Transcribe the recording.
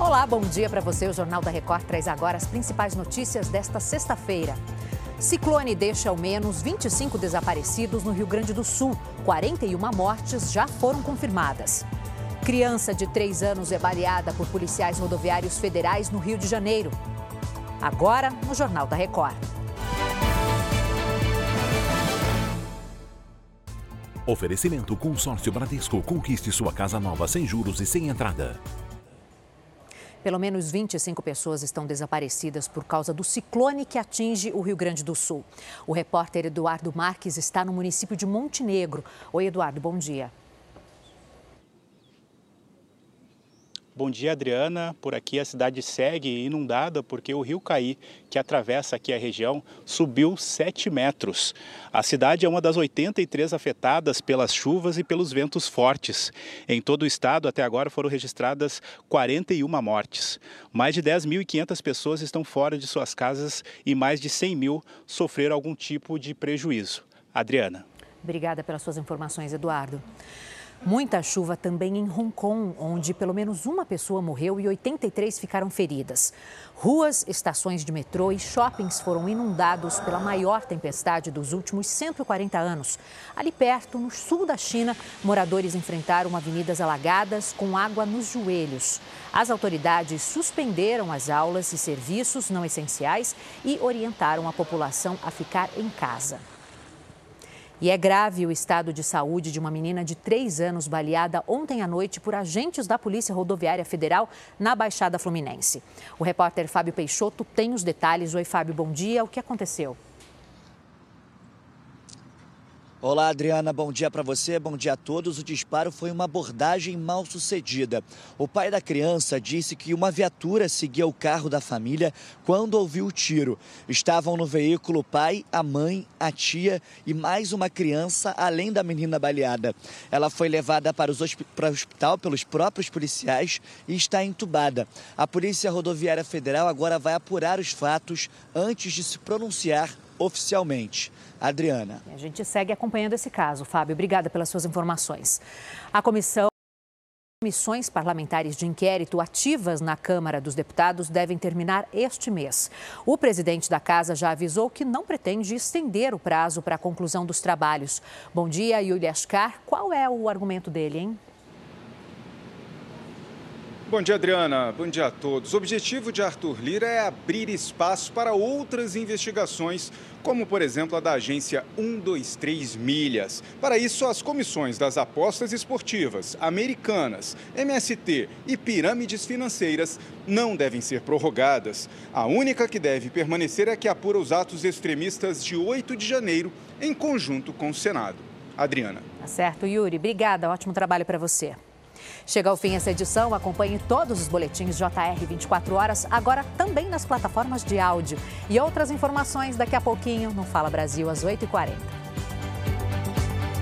Olá, bom dia para você. O Jornal da Record traz agora as principais notícias desta sexta-feira. Ciclone deixa ao menos 25 desaparecidos no Rio Grande do Sul. 41 mortes já foram confirmadas. Criança de 3 anos é baleada por policiais rodoviários federais no Rio de Janeiro. Agora, no Jornal da Record. Oferecimento Consórcio Bradesco. Conquiste sua casa nova sem juros e sem entrada. Pelo menos 25 pessoas estão desaparecidas por causa do ciclone que atinge o Rio Grande do Sul. O repórter Eduardo Marques está no município de Montenegro. Oi, Eduardo, bom dia. Bom dia, Adriana. Por aqui a cidade segue inundada porque o rio Caí, que atravessa aqui a região, subiu 7 metros. A cidade é uma das 83 afetadas pelas chuvas e pelos ventos fortes. Em todo o estado, até agora, foram registradas 41 mortes. Mais de 10.500 pessoas estão fora de suas casas e mais de 100 mil sofreram algum tipo de prejuízo. Adriana. Obrigada pelas suas informações, Eduardo. Muita chuva também em Hong Kong, onde pelo menos uma pessoa morreu e 83 ficaram feridas. Ruas, estações de metrô e shoppings foram inundados pela maior tempestade dos últimos 140 anos. Ali perto, no sul da China, moradores enfrentaram avenidas alagadas com água nos joelhos. As autoridades suspenderam as aulas e serviços não essenciais e orientaram a população a ficar em casa. E é grave o estado de saúde de uma menina de três anos baleada ontem à noite por agentes da Polícia Rodoviária Federal na Baixada Fluminense. O repórter Fábio Peixoto tem os detalhes. Oi, Fábio, bom dia. O que aconteceu? Olá, Adriana, bom dia para você, bom dia a todos. O disparo foi uma abordagem mal sucedida. O pai da criança disse que uma viatura seguia o carro da família quando ouviu o tiro. Estavam no veículo o pai, a mãe, a tia e mais uma criança, além da menina baleada. Ela foi levada para, os para o hospital pelos próprios policiais e está entubada. A Polícia Rodoviária Federal agora vai apurar os fatos antes de se pronunciar oficialmente. Adriana. A gente segue acompanhando esse caso. Fábio, obrigada pelas suas informações. A comissão. Comissões parlamentares de inquérito ativas na Câmara dos Deputados devem terminar este mês. O presidente da casa já avisou que não pretende estender o prazo para a conclusão dos trabalhos. Bom dia, Yulia Ascar. Qual é o argumento dele, hein? Bom dia, Adriana. Bom dia a todos. O objetivo de Arthur Lira é abrir espaço para outras investigações, como, por exemplo, a da agência 123 Milhas. Para isso, as comissões das apostas esportivas, americanas, MST e pirâmides financeiras não devem ser prorrogadas. A única que deve permanecer é que apura os atos extremistas de 8 de janeiro, em conjunto com o Senado. Adriana. Tá certo, Yuri. Obrigada. Ótimo trabalho para você. Chega ao fim essa edição, acompanhe todos os boletins JR 24 horas, agora também nas plataformas de áudio. E outras informações daqui a pouquinho no Fala Brasil, às 8h40.